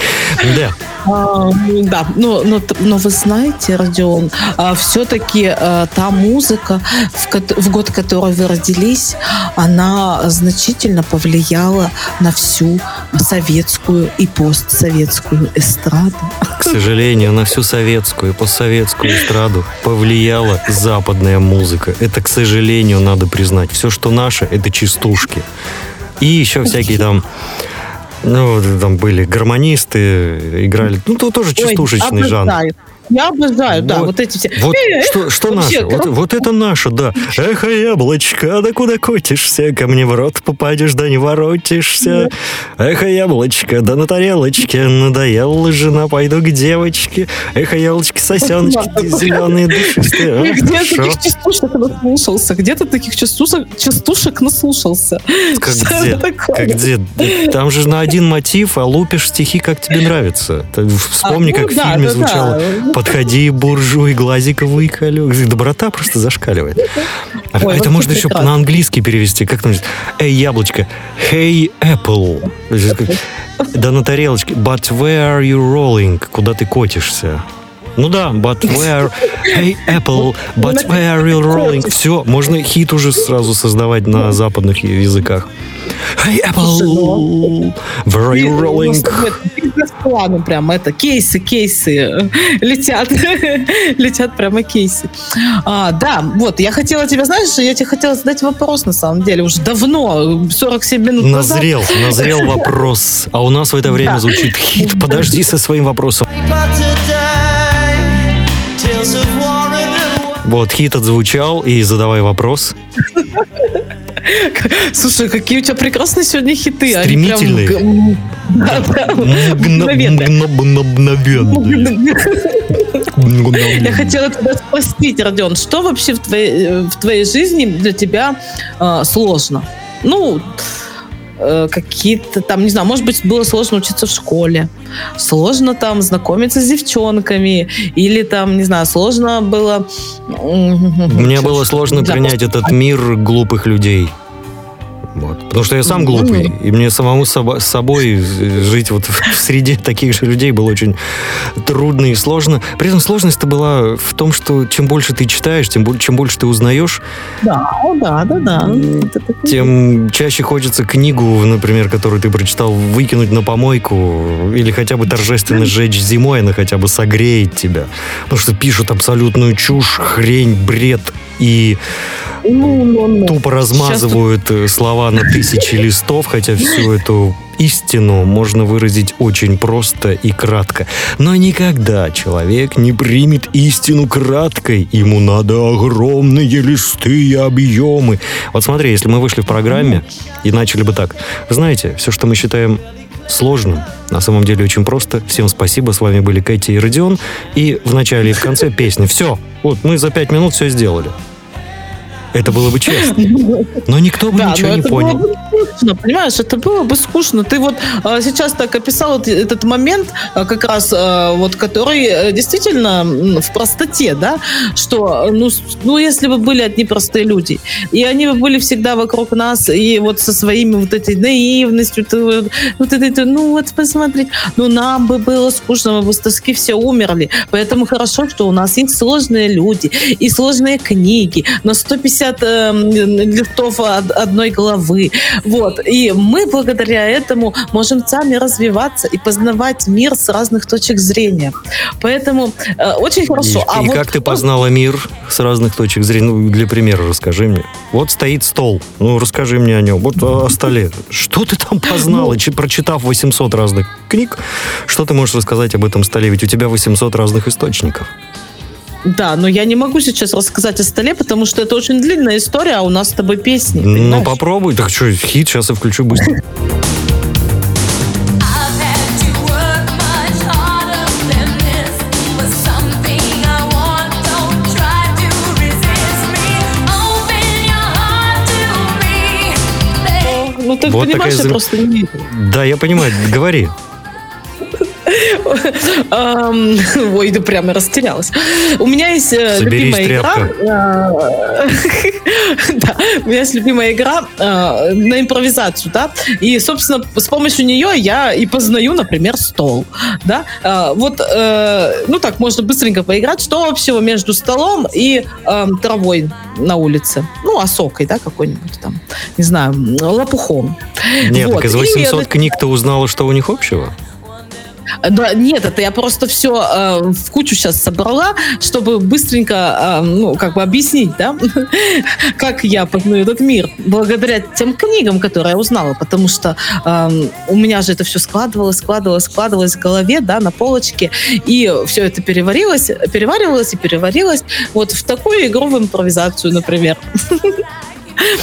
Да, А, Да, но, но, т- но вы знаете, Родион, все-таки та музыка, в, в год, в который вы родились, она значительно повлияла на всю советскую и постсоветскую эстраду. к сожалению, на всю советскую и постсоветскую эстраду повлияла западная музыка. Это, к сожалению, надо признать. Все, что наше, это частушки. И еще всякие там ну, там были гармонисты, играли. Ну, то тоже частушечный Ой, жанр. Я обожаю, да, Вот. вот эти все. Вот Э, что, что наше? Вот, вот это наше, да. Эх, яблочко, да куда котишься? Ко мне в рот попадешь, да не воротишься. Эх, яблочко, да на тарелочке надоела жена, пойду к девочке. Эх, яблочки, сосеночки, зеленые, душистые. Ты А, где таких частушек наслушался? Где ты таких частушек, наслушался? Как где? Как где? Там же на один мотив, а лупишь стихи, как тебе нравится. Вспомни, А, ну как в фильме звучало. «Подходи, буржуй, глазик выколю». Доброта просто зашкаливает. А Ой, это можно еще на английский перевести. Как там? «Эй, яблочко». «Hey, apple». Да на тарелочке. «But where are you rolling?» Куда ты котишься? Ну да, but where... Hey, Apple, but where are you rolling? Все, можно хит уже сразу создавать на западных языках. Hey, Apple, where are you rolling? Плану прям это кейсы, кейсы э, летят, летят прямо кейсы. А, да, вот я хотела тебе, знаешь, я тебе хотела задать вопрос на самом деле уже давно, 47 минут назад. Назрел, назрел вопрос. А у нас в это время Да. звучит хит. Подожди со своим вопросом. Вот, хит отзвучал, и задавай вопрос. Слушай, какие у тебя прекрасные сегодня хиты. прям Стремительные. г- м, да, да, Мгно- мгновенные. мгно- Мгновенные. Я хотела тебя спросить, Родион, что вообще в твоей, э, в твоей жизни для тебя э, сложно? Ну, э, какие-то там, не знаю, может быть, было сложно учиться в школе, сложно там знакомиться с девчонками, или там, не знаю, сложно было... Мне было сложно Да, принять этот мир глупых людей. Вот. Потому что я сам Ну, глупый, и мне самому с собой жить вот в среде таких же людей было очень трудно и сложно. При этом сложность-то была в том, что чем больше ты читаешь, тем чем больше ты узнаешь, Да, да, да, да. Тем чаще хочется книгу, например, которую ты прочитал, выкинуть на помойку или хотя бы торжественно сжечь зимой, она хотя бы согреет тебя. Потому что пишут абсолютную чушь, хрень, бред и Ну, ну, ну. тупо размазывают э, слова на тысячи листов, хотя всю эту истину можно выразить очень просто и кратко. Но никогда человек не примет истину краткой. Ему надо огромные листы и объемы. Вот смотри, если мы вышли в программе и начали бы так. Знаете, все, что мы считаем сложным, на самом деле очень просто. Всем спасибо, с вами были Катя и Родион. И в начале и в конце песни. Все, вот мы за пять минут все сделали. Это было бы честно. Но никто бы Да, ничего не понял. было бы скучно, понимаешь, это было бы скучно. Ты вот а, сейчас так описал вот этот момент, а, как раз а, вот, который э, действительно в простоте, да, что, ну, ну, если бы были одни простые люди, и они бы были всегда вокруг нас, и вот со своими вот этой наивностью, вот, вот этой, ну, вот посмотреть, ну, нам бы было скучно, мы бы с тоски все умерли. Поэтому хорошо, что у нас есть сложные люди и сложные книги на 150 эм, листов од- одной головы. Вот. И мы благодаря этому можем сами развиваться и познавать мир с разных точек зрения. Поэтому э, очень И, хорошо. А и вот как ты познала мир с разных точек зрения? Ну, для примера расскажи мне. Вот стоит стол. Ну, расскажи мне о нем. Вот о, столе. Что ты там познала, Чи- прочитав 800 разных книг? Что ты можешь рассказать об этом столе? Ведь у тебя 800 разных источников. Да, но я не могу сейчас рассказать о столе, потому что это очень длинная история, а у нас с тобой песни. Ну, понимаешь? попробуй. Так что, хит сейчас и включу быстро. Ну, ты Вот понимаешь, такая я просто не вижу. Да, я понимаю. Говори. Ой, ты прямо растерялась. У меня есть э, любимая игра. э, Да, у меня есть любимая игра э, на импровизацию, да. И, собственно, с помощью нее я и познаю, например, стол, да. Вот, ну так, можно быстренько поиграть. Что общего между столом и травой на улице? Ну, осокой, да, какой-нибудь там, не знаю, лопухом. Нет, так из И 800 это- книг ты узнала, что у них общего? Да, нет, это я просто все в кучу сейчас собрала, чтобы быстренько, э, ну, как бы объяснить, да, как я познаю этот мир, благодаря тем книгам, которые я узнала, потому что э, у меня же это все складывалось, складывалось, складывалось в голове, да, на полочке, и все это переварилось, переваривалось и переварилось вот в такую игру в импровизацию, например.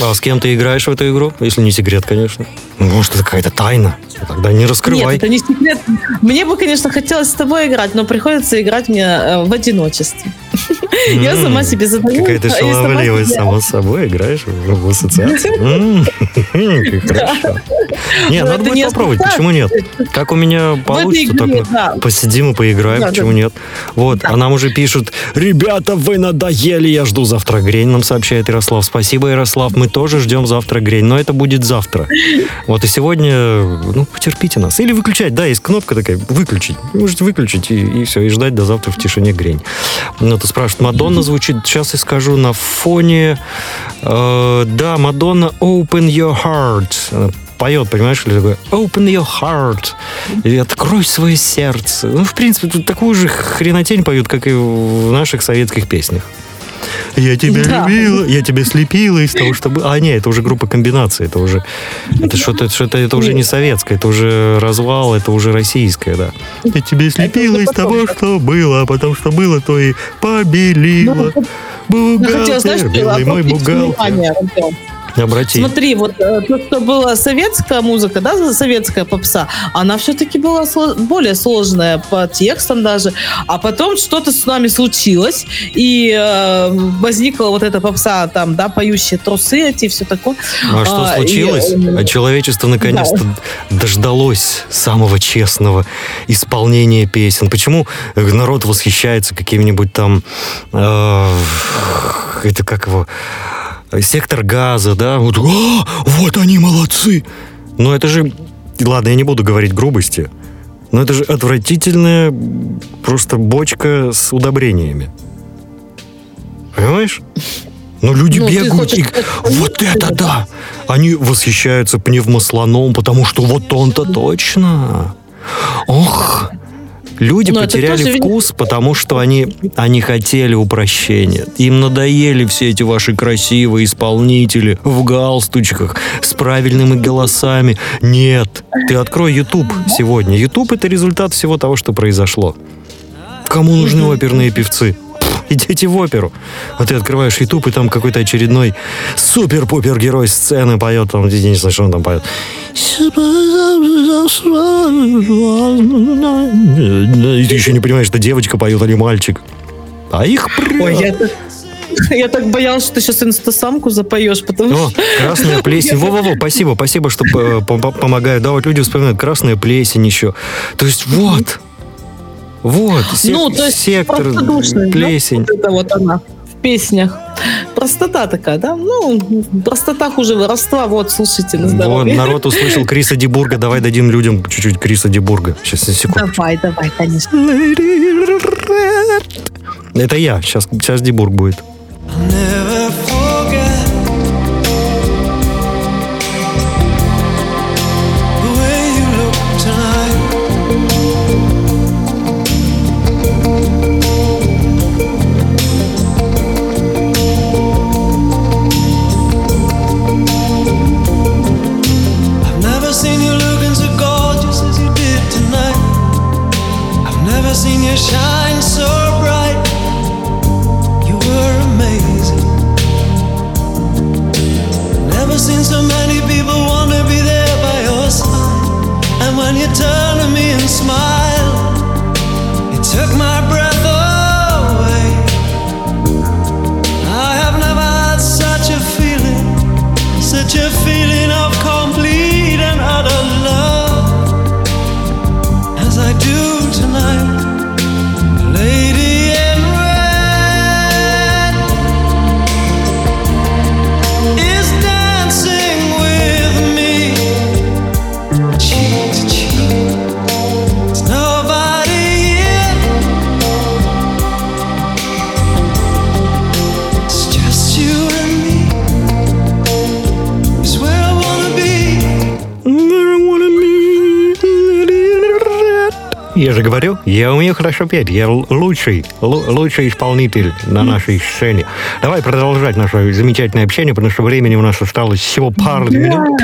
А с кем ты играешь в эту игру? Если не секрет, конечно. Ну, Может, это какая-то тайна? Тогда не раскрывай. Нет, это не секрет. Мне бы, конечно, хотелось с тобой играть, но приходится играть мне э, в одиночестве. Я сама себе задаю. Какая ты сама шаловливая, сама с собой играешь в в ассоциации. Как хорошо. Не, Но надо будет не попробовать, почему нет? Как у меня получится, так игре, мы да. посидим и поиграем, Да, почему да. нет? Вот, а нам уже пишут, ребята, вы надоели, я жду завтра грень, нам сообщает Ярослав. Спасибо, Ярослав, мы тоже ждем завтра грень, но это будет завтра. Вот и сегодня, ну, потерпите нас. Или выключать, да, есть кнопка такая, выключить. Вы можете выключить и, и все, и ждать до завтра в тишине грень. Ну, это спрашивают, Мадонна звучит, сейчас я скажу, на фоне... э, да, Мадонна Open Your Heart. Поет, понимаешь, или такое Open Your Heart. Или Открой свое сердце. Ну, в принципе, тут такую же хренотень поют, как и в наших советских песнях. Я тебя Да. любила, я тебя слепила из того, что было. А, нет, это уже группа комбинации, это уже... Это что-то, что-то, это уже не советское, это уже развал, это уже российское, да. Я тебя слепила из того, что было, а потом что было, то и побелила. Знаешь, Бухгалтер, белый мой бухгалтер. Обрати. Смотри, вот э, то, что была советская музыка, да, советская попса, она все-таки была более сложная по текстам даже. А потом что-то с нами случилось, и э, возникла вот эта попса, там, да, поющие трусы эти, все такое. А что А, и, случилось? э, А человечество наконец-то дождалось самого честного исполнения песен. Почему народ восхищается какими-нибудь там... э, это как его... Сектор газа, да? Вот, «А, вот они молодцы! Но это же... Ладно, я не буду говорить грубости. Но это же отвратительная просто бочка с удобрениями. Понимаешь? Ну, люди Ну, бегают хочешь и... Вот это да! Они восхищаются пневмослоном, потому что вот он-то точно. Ох! Люди Но потеряли тоже, вкус, потому что они, они хотели упрощения. Им надоели все эти ваши красивые исполнители в галстучках с правильными голосами. Нет, ты открой YouTube сегодня. YouTube это результат всего того, что произошло. Кому нужны оперные певцы? Идите в оперу. А ты открываешь YouTube, и там какой-то очередной супер-пупер герой сцены поет. Там, я не знаю, что он там поет. И ты еще не понимаешь, это девочка поет или мальчик. А их прет. Ой, я так, я так боялась, что ты сейчас инстасамку запоешь, потому О, что... красная плесень. Во-во-во, спасибо, спасибо, что э, пом- помогают. Да, вот люди вспоминают красная плесень еще. То есть вот, вот, сек- ну, то есть сектор, простодушность, да? плесень. Вот это вот она в песнях. Простота такая, да? Ну, простота хуже воровства. Вот, слушайте, на Вот, здоровье. народ услышал Криса Дебурга. Давай дадим людям чуть-чуть Криса Дебурга. Сейчас, секунду. Давай, давай, конечно. Это я. Сейчас, сейчас Дебург будет. Хорошо петь. Я лучший, лу- лучший исполнитель на нашей сцене. Давай продолжать наше замечательное общение, потому что времени у нас осталось всего пару минут.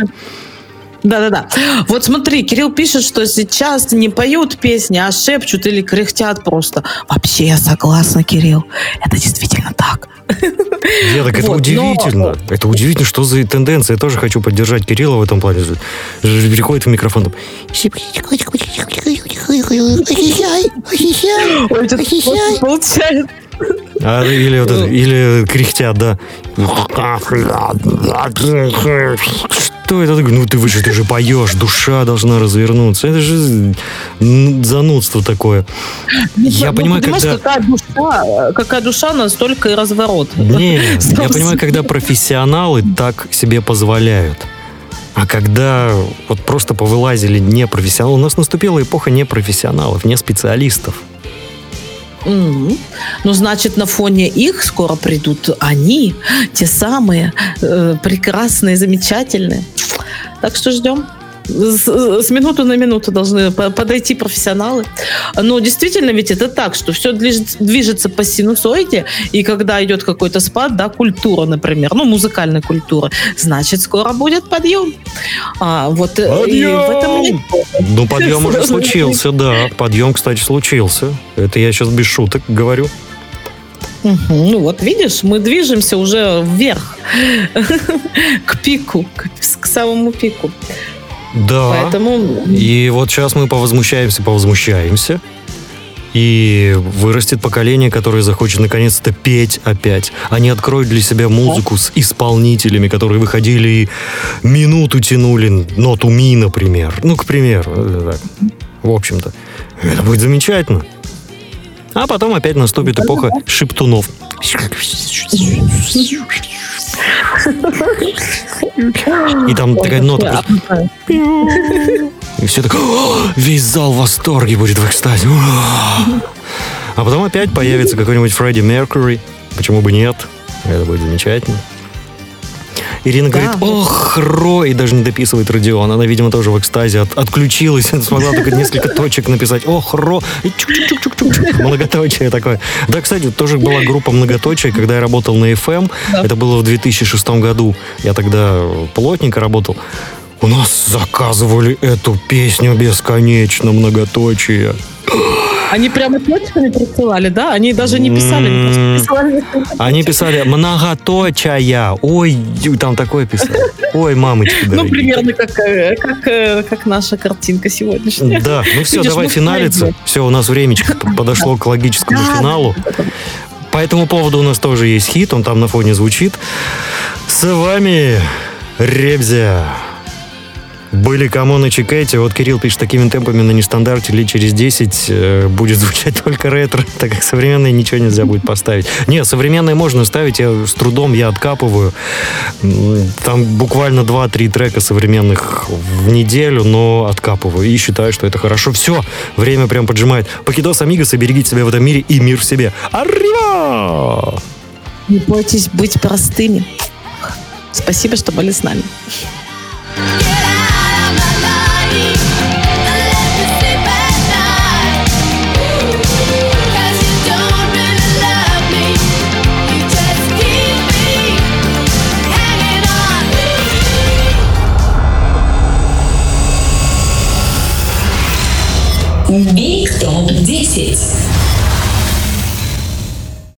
Да-да-да. Вот смотри, Кирилл пишет, что сейчас не поют песни, а шепчут или кряхтят просто. Вообще я согласна, Кирилл. Это действительно так. Я так это Вот, удивительно. Это удивительно, что за тенденция. Я тоже хочу поддержать Кирилла в этом плане. Переходит в микрофон. там, Ой, вот получается. А, или, вот это- или кряхтят, да. Что это? Ну ты, же, ты же поешь, душа должна развернуться. Это же занудство такое. Я Ну, понимаю, когда... какая душа, какая душа, настолько и разворот. Не, я понимаю, когда профессионалы так себе позволяют. А когда вот просто повылазили непрофессионалы, у нас наступила эпоха непрофессионалов, не специалистов. Мгм. Ну, значит, на фоне их скоро придут они, те самые э, прекрасные, замечательные. Так что ждем. С, с минуту на минуту должны по- подойти профессионалы. Но действительно ведь это так, что все движется по синусоиде, и когда идет какой-то спад, да, культура, например, ну, музыкальная культура, значит, скоро будет подъем. А, вот э, и в этом Ну, подъем уже случился, да. Подъем, кстати, случился. Это я сейчас без шуток говорю. Ну вот, видишь, мы движемся уже вверх, к пику, к, к самому пику. Да. Поэтому И вот сейчас мы повозмущаемся, повозмущаемся. И вырастет поколение, которое захочет наконец-то петь опять. Они откроют для себя музыку с исполнителями, которые выходили и минуту тянули ноту ми, например. Ну, к примеру. так. В общем-то. Это будет замечательно. А потом опять наступит эпоха шептунов. И там такая нота и все так, «О, весь зал в восторге будет в экстазе. Ура!» А потом опять появится какой-нибудь Фредди Меркьюри. Почему бы нет? Это будет замечательно. Ирина Да. говорит, ох, Ро, и даже не дописывает Родион. Она, видимо, тоже в экстазе от- отключилась, смогла только несколько точек написать. Ох, Ро, и. Многоточие такое. Да, кстати, тоже была группа многоточие, когда я работал на FM. Это было в 2006 году. Я тогда плотненько работал. У нас заказывали эту песню бесконечно многоточие. Они прямо точками присылали, да? Они даже не писали, они просто присылали. Они писали многоточая. Ой, там такое писали. Ой, мамочки Ну, примерно как, э, как, э, как наша картинка сегодняшняя. Да, ну все, Видишь, давай финалиться. знаем, Все, у нас времечко подошло к логическому Да, финалу. По этому поводу у нас тоже есть хит, он там на фоне звучит. С вами Ребзя. Были come on и чекайте. Вот Кирилл пишет, такими темпами на нестандарте лет через 10 э, будет звучать только ретро, так как современные ничего нельзя будет поставить. Не, современные можно ставить, я с трудом я откапываю. Там буквально 2-3 трека современных в неделю, но откапываю и считаю, что это хорошо. Все, время прям поджимает. Покидос, amigos, и берегите себя в этом мире и мир в себе. Аррио! Не бойтесь быть простыми. Спасибо, что были с нами. Биг